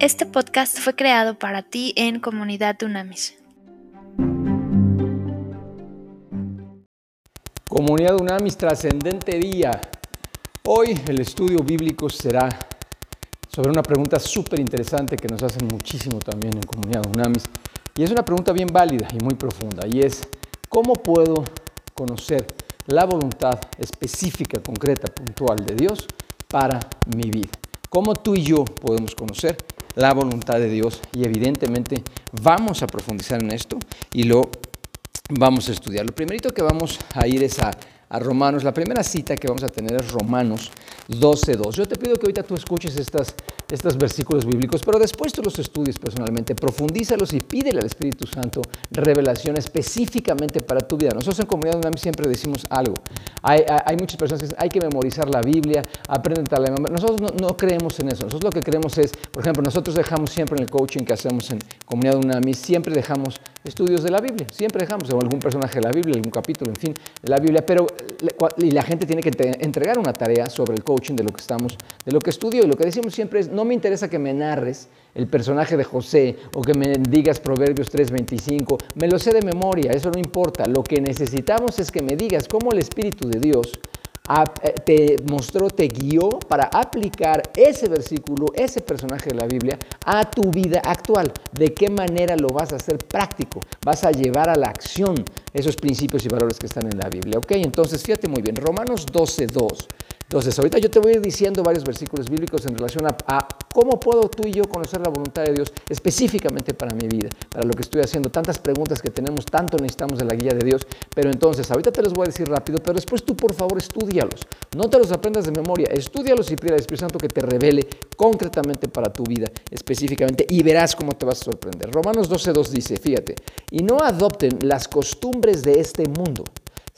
Este podcast fue creado para ti en Comunidad Unamis. Comunidad Unamis, trascendente día. Hoy el estudio bíblico será sobre una pregunta súper interesante que nos hacen muchísimo también en Comunidad Unamis. Y es una pregunta bien válida y muy profunda. Y es, ¿cómo puedo conocer la voluntad específica, concreta, puntual de Dios para mi vida? ¿Cómo tú y yo podemos conocer la voluntad de Dios? Y evidentemente vamos a profundizar en esto y lo vamos a estudiar. Lo primerito que vamos a ir es a a Romanos. La primera cita que vamos a tener es Romanos 12.2. Yo te pido que ahorita tú escuches estas, estos versículos bíblicos, pero después tú los estudies personalmente, profundízalos y pídele al Espíritu Santo revelación específicamente para tu vida. Nosotros en Comunidad UNAM siempre decimos algo. Hay, muchas personas que dicen, hay que memorizar la Biblia, aprende tal Nosotros no, creemos en eso. Nosotros lo que creemos es, por ejemplo, nosotros dejamos siempre en el coaching que hacemos en Comunidad UNAMI, siempre dejamos estudios de la Biblia, siempre dejamos algún personaje de la Biblia, algún capítulo, en fin, de la Biblia, pero y la gente tiene que entregar una tarea sobre el coaching de lo que estamos, de lo que estudio y lo que decimos siempre es, no me interesa que me narres el personaje de José o que me digas Proverbios 3:25, me lo sé de memoria, eso no importa, lo que necesitamos es que me digas cómo el Espíritu de Dios te mostró, te guió para aplicar ese versículo, ese personaje de la Biblia a tu vida actual. ¿De qué manera lo vas a hacer práctico? Vas a llevar a la acción esos principios y valores que están en la Biblia. ¿Ok? Entonces, fíjate muy bien, Romanos 12, 2. Entonces, ahorita yo te voy a ir diciendo varios versículos bíblicos en relación a, cómo puedo tú y yo conocer la voluntad de Dios específicamente para mi vida, para lo que estoy haciendo. Tantas preguntas que tenemos, tanto necesitamos de la guía de Dios. Pero entonces, ahorita te los voy a decir rápido, pero después tú por favor estudialos. No te los aprendas de memoria, estudialos y pide al Espíritu Santo que te revele concretamente para tu vida específicamente y verás cómo te vas a sorprender. Romanos 12.2 dice, fíjate, y no adopten las costumbres de este mundo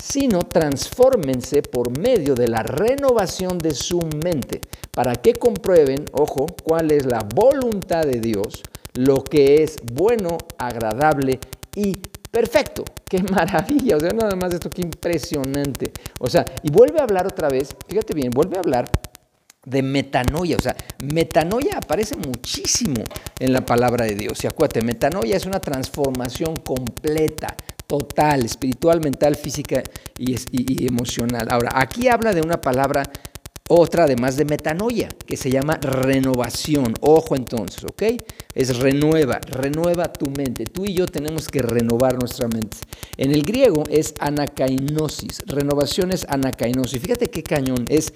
sino transfórmense por medio de la renovación de su mente, para que comprueben, ojo, cuál es la voluntad de Dios, lo que es bueno, agradable y perfecto. Qué maravilla, o sea, nada más esto, qué impresionante. O sea, y vuelve a hablar otra vez, fíjate bien, vuelve a hablar de metanoia. O sea, metanoia aparece muchísimo en la palabra de Dios. Y acuérdate, metanoia es una transformación completa, total, espiritual, mental, física y, emocional. Ahora, aquí habla de una palabra, otra además de metanoia, que se llama renovación. Ojo entonces, ¿ok? Es renueva, renueva tu mente. Tú y yo tenemos que renovar nuestra mente. En el griego es anakainosis, renovación es anakainosis. Fíjate qué cañón, es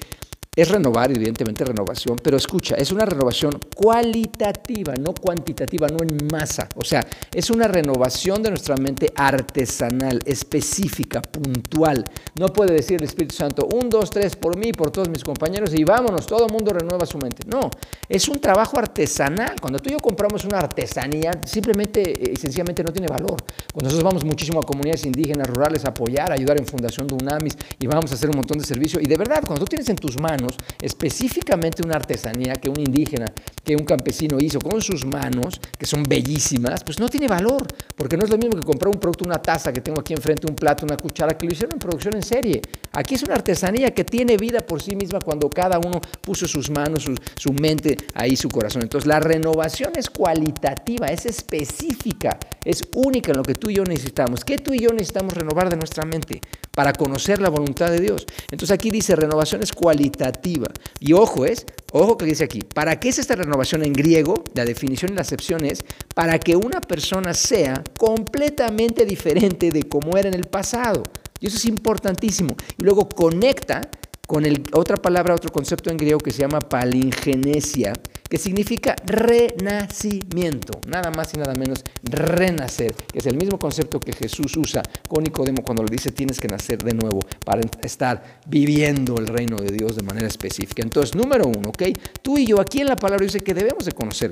es renovar, evidentemente renovación, pero escucha, es una renovación cualitativa, no cuantitativa, no en masa. O sea, es una renovación de nuestra mente artesanal, específica, puntual. No puede decir el Espíritu Santo, un, dos, tres, por mí, por todos mis compañeros y vámonos, todo el mundo renueva su mente. No, es un trabajo artesanal. Cuando tú y yo compramos una artesanía, simplemente y sencillamente no tiene valor. Cuando nosotros vamos muchísimo a comunidades indígenas, rurales, a apoyar, ayudar en Fundación de UNAMIS y vamos a hacer un montón de servicio, y de verdad, cuando tú tienes en tus manos, específicamente una artesanía que un indígena, que un campesino hizo con sus manos, que son bellísimas, pues no tiene valor, porque no es lo mismo que comprar un producto, una taza que tengo aquí enfrente, un plato, una cuchara, que lo hicieron en producción en serie. Aquí es una artesanía que tiene vida por sí misma cuando cada uno puso sus manos, su, mente ahí, su corazón. Entonces la renovación es cualitativa, es específica, es única en lo que tú y yo necesitamos. ¿Qué tú y yo necesitamos renovar de nuestra mente? Para conocer la voluntad de Dios. Entonces aquí dice renovación es cualitativa y ojo es, ojo que dice aquí, ¿para qué es esta renovación en griego? La definición y la acepción es para que una persona sea completamente diferente de como era en el pasado. Y eso es importantísimo. Y luego conecta con el, otra palabra, otro concepto en griego que se llama palingenesia, que significa renacimiento, nada más y nada menos renacer, que es el mismo concepto que Jesús usa con Nicodemo cuando le dice tienes que nacer de nuevo para estar viviendo el reino de Dios de manera específica. Entonces, número uno, ¿ok? Tú y yo aquí en la palabra dice que debemos de conocer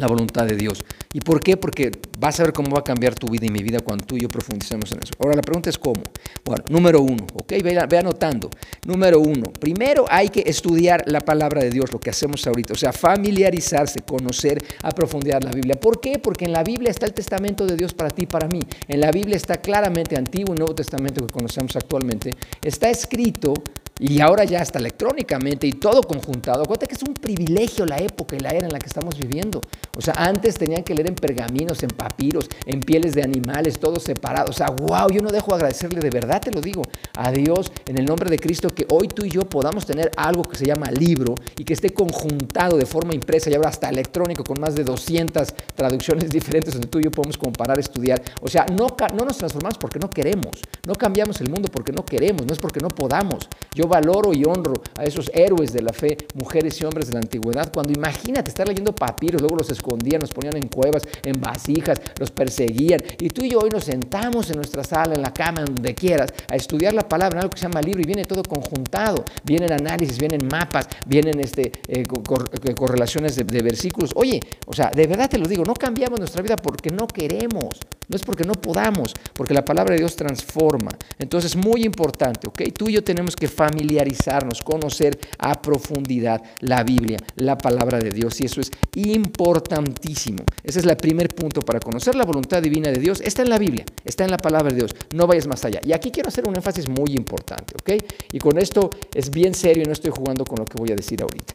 la voluntad de Dios. ¿Y por qué? Porque vas a ver cómo va a cambiar tu vida y mi vida cuando tú y yo profundicemos en eso. Ahora la pregunta es cómo. Bueno, número uno, ¿ok? Ve, ve, anotando. Número uno, primero hay que estudiar la palabra de Dios, lo que hacemos ahorita. O sea, familiarizarse, conocer a profundidad la Biblia. ¿Por qué? Porque en la Biblia está el testamento de Dios para ti y para mí. En la Biblia está claramente Antiguo y Nuevo Testamento que conocemos actualmente. Está escrito Y ahora ya hasta electrónicamente y todo conjuntado. Acuérdate que es un privilegio la época y la era en la que estamos viviendo. O sea, antes tenían que leer en pergaminos, en papiros, en pieles de animales, todo separado. O sea, wow, yo no dejo agradecerle de verdad, te lo digo, a Dios en el nombre de Cristo que hoy tú y yo podamos tener algo que se llama libro y que esté conjuntado de forma impresa y ahora hasta electrónico con más de 200 traducciones diferentes donde tú y yo podemos comparar, estudiar. O sea, no, no nos transformamos porque no queremos, no cambiamos el mundo porque no queremos, no es porque no podamos. Yo valoro y honro a esos héroes de la fe, mujeres y hombres de la antigüedad, cuando imagínate estar leyendo papiros, luego los escondían, los ponían en cuevas, en vasijas, los perseguían. Y tú y yo hoy nos sentamos en nuestra sala, en la cama, donde quieras, a estudiar la palabra en algo que se llama libro y viene todo conjuntado. Vienen análisis, vienen mapas, vienen este, eh, eh, correlaciones de, de versículos. Oye, o sea, de verdad te lo digo, no cambiamos nuestra vida porque no queremos. No es porque no podamos, porque la palabra de Dios transforma. Entonces, muy importante, ¿ok? Tú y yo tenemos que familiarizarnos, conocer a profundidad la Biblia, la palabra de Dios, y eso es importantísimo. Ese es el primer punto para conocer la voluntad divina de Dios. Está en la Biblia, está en la palabra de Dios. No vayas más allá. Y aquí quiero hacer un énfasis muy importante, ¿ok? Y con esto es bien serio y no estoy jugando con lo que voy a decir ahorita.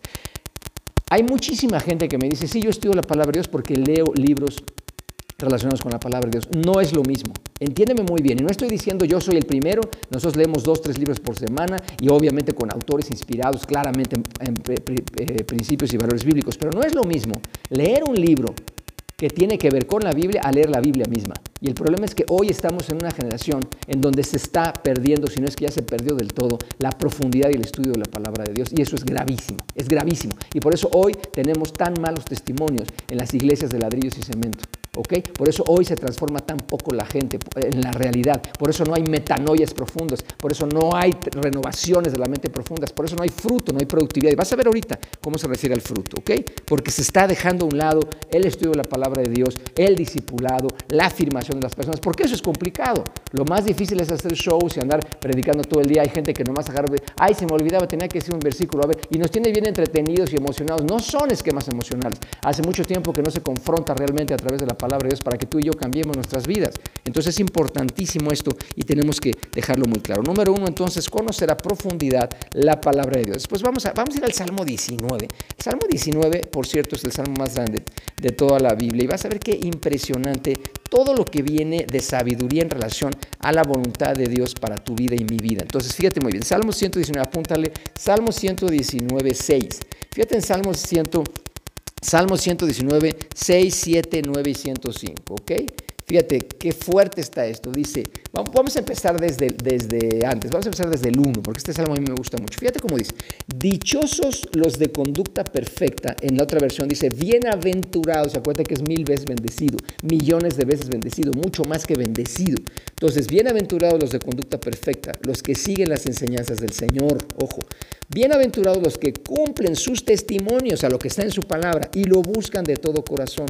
Hay muchísima gente que me dice, sí, yo estudio la palabra de Dios porque leo libros relacionados con la palabra de Dios. No es lo mismo. Entiéndeme muy bien. Y no estoy diciendo yo soy el primero. Nosotros leemos dos, tres libros por semana y obviamente con autores inspirados claramente en, principios y valores bíblicos. Pero no es lo mismo leer un libro que tiene que ver con la Biblia a leer la Biblia misma. Y el problema es que hoy estamos en una generación en donde se está perdiendo, si no es que ya se perdió del todo, la profundidad y el estudio de la palabra de Dios. Y eso es gravísimo, es gravísimo. Y por eso hoy tenemos tan malos testimonios en las iglesias de ladrillos y cemento. Por eso hoy se transforma tan poco la gente en la realidad. Por eso no hay metanoias profundas. Por eso no hay renovaciones de la mente profundas. Por eso no hay fruto, no hay productividad. Y vas a ver ahorita cómo se refiere al fruto, ¿ok? Porque se está dejando a un lado el estudio de la palabra de Dios, el discipulado, la afirmación de las personas. Porque eso es complicado. Lo más difícil es hacer shows y andar predicando todo el día. Hay gente que nomás agarra, ay, se me olvidaba, tenía que decir un versículo. A ver, y nos tiene bien entretenidos y emocionados. No son esquemas emocionales. Hace mucho tiempo que no se confronta realmente a través de la palabra de Dios para que tú y yo cambiemos nuestras vidas. Entonces es importantísimo esto y tenemos que dejarlo muy claro. Número uno, entonces, conocer a profundidad la palabra de Dios. Después vamos a, vamos a ir al Salmo 19. El Salmo 19, por cierto, es el salmo más grande de toda la Biblia y vas a ver qué impresionante todo lo que viene de sabiduría en relación a la voluntad de Dios para tu vida y mi vida. Entonces, fíjate muy bien, Salmo 119, apúntale, Salmo 119, 6. Fíjate en Salmo 119. Salmo 119, 6, 7, 9 y 105, ¿ok? Fíjate qué fuerte está esto. Dice, vamos a empezar desde, desde antes, vamos a empezar desde el 1, porque este salmo a mí me gusta mucho. Fíjate cómo dice, dichosos los de conducta perfecta, en la otra versión dice, bienaventurados, acuérdate que es mil veces bendecido, millones de veces bendecido, mucho más que bendecido. Entonces, bienaventurados los de conducta perfecta, los que siguen las enseñanzas del Señor, ojo. Bienaventurados los que cumplen sus testimonios a lo que está en su palabra y lo buscan de todo corazón.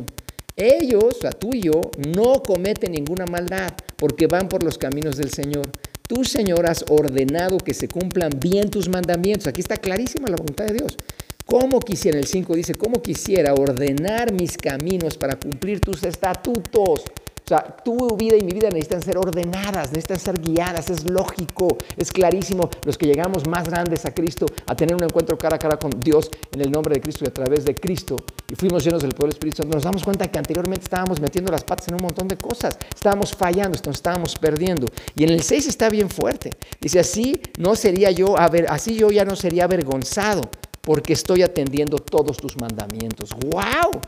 Ellos, o sea, tú y yo, no cometen ninguna maldad porque van por los caminos del Señor. Tú, Señor, has ordenado que se cumplan bien tus mandamientos. Aquí está clarísima la voluntad de Dios. ¿Cómo quisiera, el 5 dice, cómo quisiera ordenar mis caminos para cumplir tus estatutos? O sea, tu vida y mi vida necesitan ser ordenadas, necesitan ser guiadas, es lógico, es clarísimo. Los que llegamos más grandes a Cristo, a tener un encuentro cara a cara con Dios en el nombre de Cristo y a través de Cristo, y fuimos llenos del poder del Espíritu Santo, nos damos cuenta que anteriormente estábamos metiendo las patas en un montón de cosas, estábamos fallando, nos estábamos perdiendo. Y en el 6 está bien fuerte. Dice, así no sería yo, así yo ya no sería avergonzado, porque estoy atendiendo todos tus mandamientos. ¡Wow!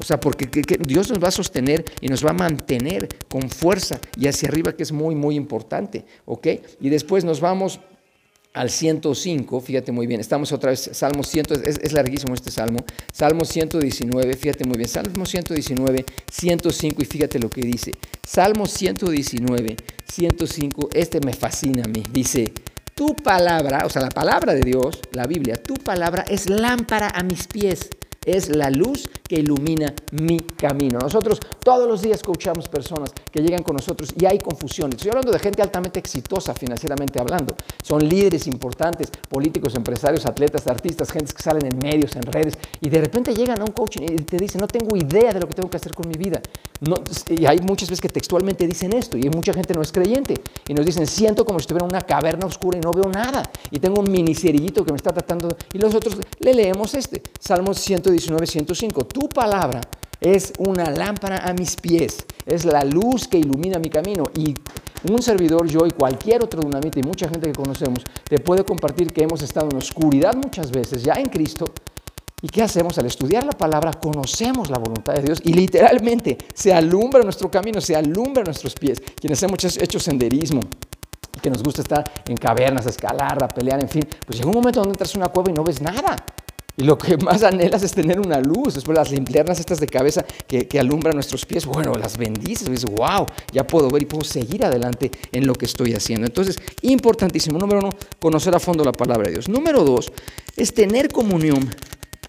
O sea, porque Dios nos va a sostener y nos va a mantener con fuerza y hacia arriba, que es muy, muy importante. ¿Ok? Y después nos vamos al 105, fíjate muy bien, estamos otra vez, Salmo 100, es, es, larguísimo este Salmo, Salmo 119, fíjate muy bien, Salmo 119, 105 y fíjate lo que dice, Salmo 119, 105, este me fascina a mí, dice, tu palabra, o sea, la palabra de Dios, la Biblia, tu palabra es lámpara a mis pies es la luz que ilumina mi camino. Nosotros todos los días coachamos personas que llegan con nosotros y hay confusión. Estoy hablando de gente altamente exitosa financieramente hablando. Son líderes importantes, políticos, empresarios, atletas, artistas, gente que salen en medios, en redes y de repente llegan a un coaching y te dicen, no tengo idea de lo que tengo que hacer con mi vida. y hay muchas veces que textualmente dicen esto y mucha gente no es creyente y nos dicen, siento como si estuviera en una caverna oscura y no veo nada y tengo un mini cerillito que me está tratando y los otros le leemos este, Salmos 119, 105, tu palabra es una lámpara a mis pies, es la luz que ilumina mi camino y un servidor, yo y cualquier otro dunamita y mucha gente que conocemos, te puede compartir que hemos estado en oscuridad muchas veces ya en Cristo ¿Y qué hacemos? Al estudiar la palabra conocemos la voluntad de Dios y literalmente se alumbra nuestro camino, se alumbra nuestros pies. Quienes hemos hecho senderismo, que nos gusta estar en cavernas, escalar, a pelear, en fin, pues llega un momento donde entras en una cueva y no ves nada. Y lo que más anhelas es tener una luz. Después las linternas estas de cabeza que, que alumbran nuestros pies, bueno, las bendices. Y dices, wow, ya puedo ver y puedo seguir adelante en lo que estoy haciendo. Entonces, importantísimo. Número uno, conocer a fondo la palabra de Dios. Número dos, es tener comunión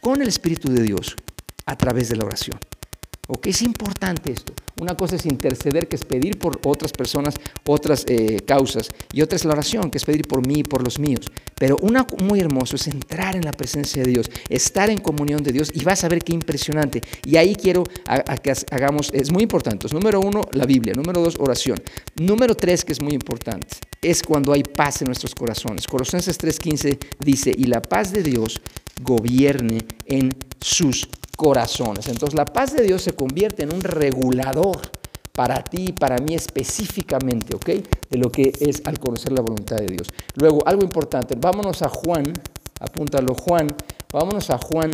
con el Espíritu de Dios a través de la oración. ¿Ok? Es importante esto. Una cosa es interceder, que es pedir por otras personas, otras eh, causas, y otra es la oración, que es pedir por mí y por los míos. Pero una muy hermoso es entrar en la presencia de Dios, estar en comunión de Dios, y vas a ver qué impresionante. Y ahí quiero que hagamos, es muy importante. Número uno, la Biblia. Número dos, oración. Número tres, que es muy importante, es cuando hay paz en nuestros corazones. Colosenses 3:15 dice, y la paz de Dios gobierne en sus corazones. Entonces la paz de Dios se convierte en un regulador para ti y para mí específicamente, ¿ok? De lo que es al conocer la voluntad de Dios. Luego, algo importante, vámonos a Juan, apúntalo Juan, vámonos a Juan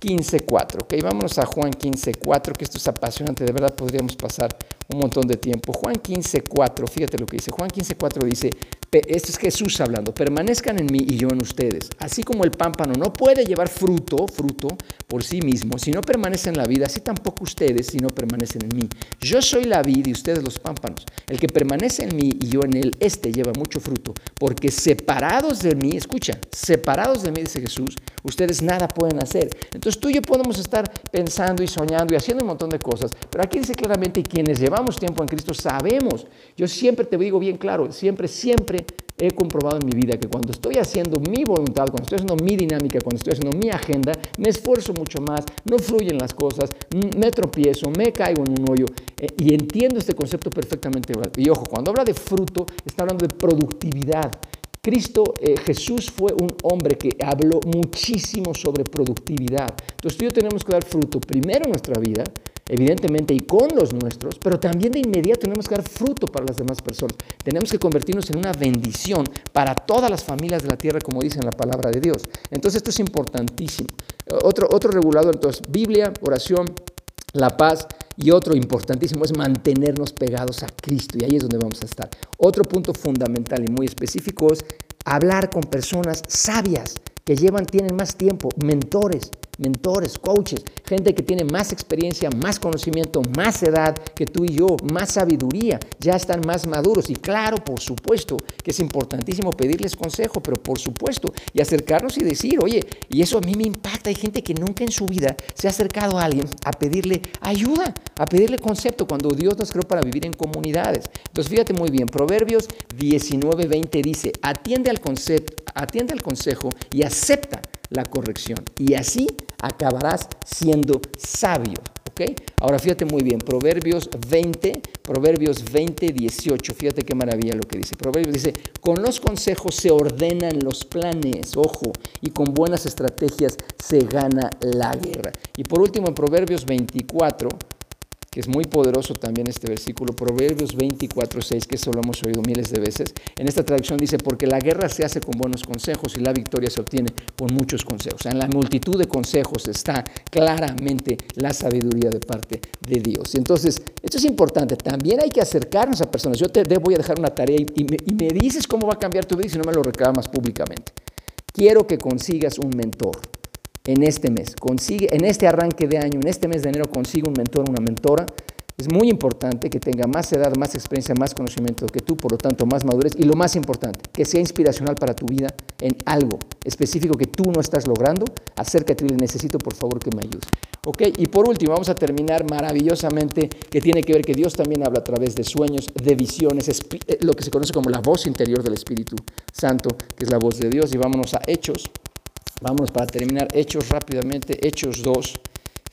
15.4, ¿ok? Vámonos a Juan 15.4, que esto es apasionante, de verdad podríamos pasar un montón de tiempo. Juan 15.4, fíjate lo que dice. Juan 15.4 dice, esto es Jesús hablando, permanezcan en mí y yo en ustedes. Así como el pámpano no puede llevar fruto, fruto por sí mismo, si no permanece en la vida, así tampoco ustedes si no permanecen en mí. Yo soy la vid y ustedes los pámpanos. El que permanece en mí y yo en él, este lleva mucho fruto, porque separados de mí, escucha, separados de mí, dice Jesús, ustedes nada pueden hacer. Entonces tú y yo podemos estar pensando y soñando y haciendo un montón de cosas, pero aquí dice claramente, quienes llevamos tiempo en Cristo sabemos, yo siempre te digo bien claro, siempre, siempre he comprobado en mi vida que cuando estoy haciendo mi voluntad, cuando estoy haciendo mi dinámica, cuando estoy haciendo mi agenda, me esfuerzo mucho más, no fluyen las cosas, me tropiezo, me caigo en un hoyo eh, y entiendo este concepto perfectamente. Y ojo, cuando habla de fruto, está hablando de productividad. Cristo, eh, Jesús fue un hombre que habló muchísimo sobre productividad. Entonces tú y yo tenemos que dar fruto primero en nuestra vida, evidentemente, y con los nuestros, pero también de inmediato tenemos que dar fruto para las demás personas. Tenemos que convertirnos en una bendición para todas las familias de la tierra, como dice en la palabra de Dios. Entonces esto es importantísimo. Otro, otro regulador, entonces, Biblia, oración, la paz y otro importantísimo es mantenernos pegados a Cristo y ahí es donde vamos a estar. Otro punto fundamental y muy específico es hablar con personas sabias que llevan, tienen más tiempo, mentores, mentores, coaches, gente que tiene más experiencia, más conocimiento, más edad que tú y yo, más sabiduría, ya están más maduros. Y claro, por supuesto que es importantísimo pedirles consejo, pero por supuesto, y acercarnos y decir, oye, y eso a mí me impacta, hay gente que nunca en su vida se ha acercado a alguien a pedirle ayuda, a pedirle concepto, cuando Dios nos creó para vivir en comunidades. Entonces fíjate muy bien, Proverbios 19, 20 dice, atiende al, concepto, atiende al consejo y acepta la corrección. Y así acabarás siendo sabio. ¿ok? Ahora fíjate muy bien, Proverbios 20, Proverbios 20, 18, fíjate qué maravilla lo que dice. Proverbios dice, con los consejos se ordenan los planes, ojo, y con buenas estrategias se gana la guerra. Y por último, en Proverbios 24, que es muy poderoso también este versículo, Proverbios 24, 6, que eso lo hemos oído miles de veces. En esta traducción dice, porque la guerra se hace con buenos consejos y la victoria se obtiene con muchos consejos. en la multitud de consejos está claramente la sabiduría de parte de Dios. Y entonces, esto es importante. También hay que acercarnos a personas. Yo te voy a dejar una tarea y, me, y me dices cómo va a cambiar tu vida si no me lo reclamas públicamente. Quiero que consigas un mentor en este mes. Consigue, en este arranque de año, en este mes de enero, consigue un mentor, una mentora Es muy importante que tenga más edad, más experiencia, más conocimiento que tú, por lo tanto más madurez y lo más importante, que sea inspiracional para tu vida en algo específico que tú no estás logrando. Acércate y le necesito por favor que me ayudes. Ok, y por último vamos a terminar maravillosamente que tiene que ver que Dios también habla a través de sueños, de visiones, eh, lo que se conoce como la voz interior del Espíritu Santo, que es la voz de Dios. Y vámonos a Hechos. Vámonos para terminar. Hechos rápidamente, Hechos 2.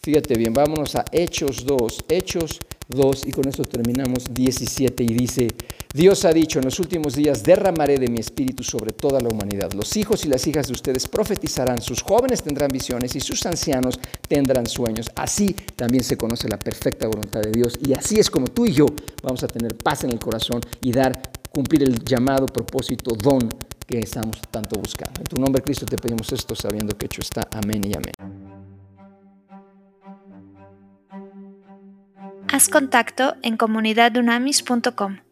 Fíjate bien, vámonos a Hechos 2, Hechos 2 y con esto terminamos 17 y dice, Dios ha dicho, en los últimos días derramaré de mi espíritu sobre toda la humanidad. Los hijos y las hijas de ustedes profetizarán, sus jóvenes tendrán visiones y sus ancianos tendrán sueños. Así también se conoce la perfecta voluntad de Dios. Y así es como tú y yo vamos a tener paz en el corazón y dar, cumplir el llamado, propósito, don que estamos tanto buscando. En tu nombre, Cristo, te pedimos esto sabiendo que hecho está. Amén y amén. Haz contacto en comunidadunamis.com.